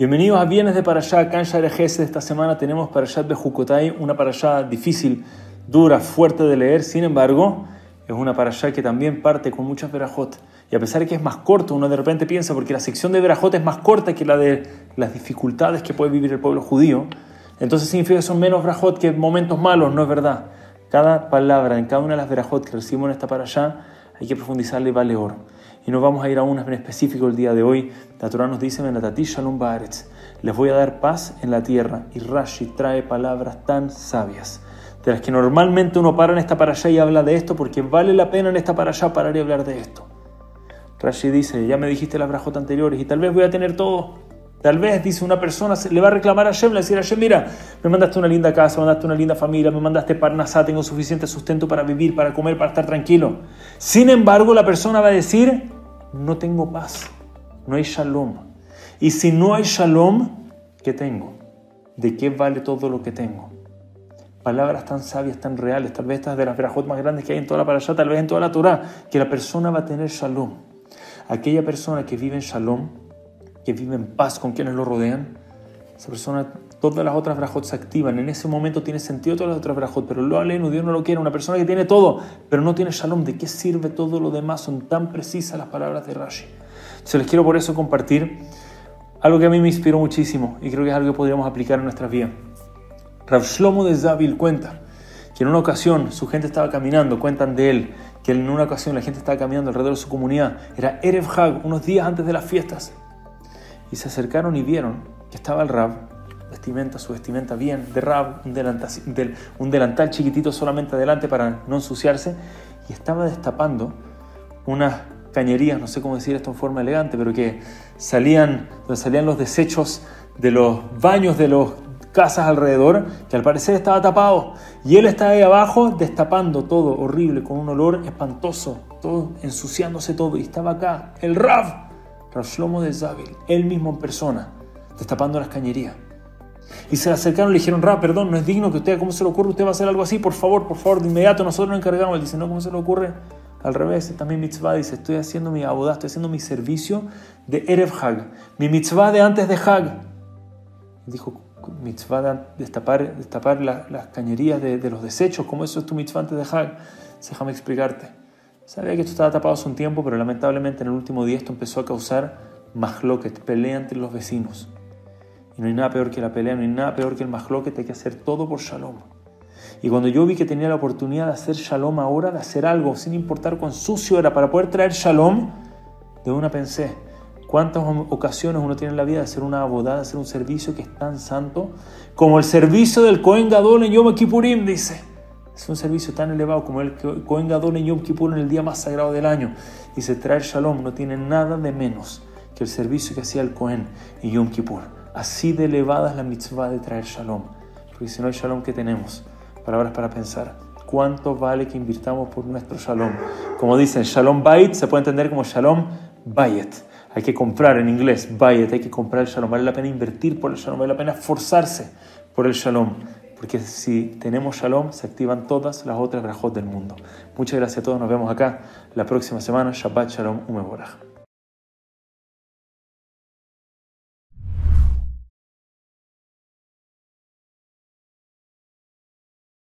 Bienvenidos a Viernes de Parashá, en de Esta semana tenemos Parashat Bejukotai, una Parashá difícil, dura, fuerte de leer. Sin embargo, es una Parashá que también parte con muchas verajot. Y a pesar de que es más corto, uno de repente piensa, porque la sección de verajot es más corta que la de las dificultades que puede vivir el pueblo judío, entonces significa que son menos verajot que momentos malos, no es verdad. Cada palabra en cada una de las verajot que recibimos en esta Parashá hay que profundizarle y vale oro. Y nos vamos a ir a unas en específico el día de hoy. La Torah nos dice, Shalom les voy a dar paz en la tierra. Y Rashi trae palabras tan sabias, de las que normalmente uno para en esta para allá y habla de esto, porque vale la pena en esta para allá parar y hablar de esto. Rashi dice, ya me dijiste las brajot anteriores y tal vez voy a tener todo. Tal vez, dice una persona, le va a reclamar a Hashem, le va a decir a Hashem, mira, me mandaste una linda casa, me mandaste una linda familia, me mandaste parnasá, tengo suficiente sustento para vivir, para comer, para estar tranquilo. Sin embargo, la persona va a decir, no tengo paz, no hay shalom. Y si no hay shalom, ¿qué tengo? ¿De qué vale todo lo que tengo? Palabras tan sabias, tan reales, tal vez estas de las verajot más grandes que hay en toda la parasha, tal vez en toda la Torah, que la persona va a tener shalom. Aquella persona que vive en shalom, que vive en paz con quienes lo rodean, esa persona, todas las otras brajot se activan. En ese momento tiene sentido todas las otras brajot, pero lo aleno, Dios no lo quiere. Una persona que tiene todo, pero no tiene shalom, ¿de qué sirve todo lo demás? Son tan precisas las palabras de Rashi. Se les quiero por eso compartir algo que a mí me inspiró muchísimo y creo que es algo que podríamos aplicar en nuestras vidas. Rav Shlomo de Zabil cuenta que en una ocasión su gente estaba caminando, cuentan de él, que en una ocasión la gente estaba caminando alrededor de su comunidad, era Erev Hag, unos días antes de las fiestas, y se acercaron y vieron que estaba el Rab, vestimenta, su vestimenta bien, de Rab, un delantal, chiquitito solamente adelante para no ensuciarse, y estaba destapando unas cañerías, no sé cómo decir esto en forma elegante, pero que salían, donde salían los desechos de los baños de las casas alrededor, que al parecer estaba tapado. Y él estaba ahí abajo destapando todo horrible, con un olor espantoso, todo ensuciándose todo. Y estaba acá, el Rab, Rashlomo de Zabil, él mismo en persona, destapando las cañerías. Y se le acercaron y le dijeron, Rab, perdón, no es digno que usted, ¿cómo se le ocurre? Usted va a hacer algo así, por favor, por favor, de inmediato nosotros nos encargamos. Él dice, no, ¿cómo se le ocurre? Al revés, también mitzvah dice, estoy haciendo mi abodá, estoy haciendo mi servicio de Erev Hag, mi mitzvah de antes de Hag. Dijo, mitzvah de destapar, destapar las cañerías de, los desechos, ¿cómo eso es tu mitzvah antes de Hag? Déjame explicarte. Sabía que esto estaba tapado hace un tiempo, pero lamentablemente en el último día esto empezó a causar mahloket, pelea entre los vecinos. No hay nada peor que la pelea, no hay nada peor que el mahloket, hay que hacer todo por shalom. Y cuando yo vi que tenía la oportunidad de hacer shalom ahora, de hacer algo, sin importar cuán sucio era, para poder traer shalom, de una pensé, ¿cuántas ocasiones uno tiene en la vida de hacer una abodada, de hacer un servicio que es tan santo como el servicio del Cohen Gadol en Yom Kippurim, dice? Es un servicio tan elevado como el Cohen Gadol en Yom Kippur en el día más sagrado del año. Y se trae shalom, no tiene nada de menos que el servicio que hacía el Cohen en Yom Kippur. Así de elevada es la mitzvah de traer shalom. Porque si no hay shalom, ¿qué tenemos? Palabras para pensar. ¿Cuánto vale que invirtamos por nuestro shalom? Como dicen, shalom bayit se puede entender como shalom bayet. Hay que comprar en inglés, bayet, hay que comprar el shalom. Vale la pena invertir por el shalom, vale la pena esforzarse por el shalom porque si tenemos shalom, se activan todas las otras brajot del mundo. Muchas gracias a todos, nos vemos acá la próxima semana. Shabbat Shalom Umeborah.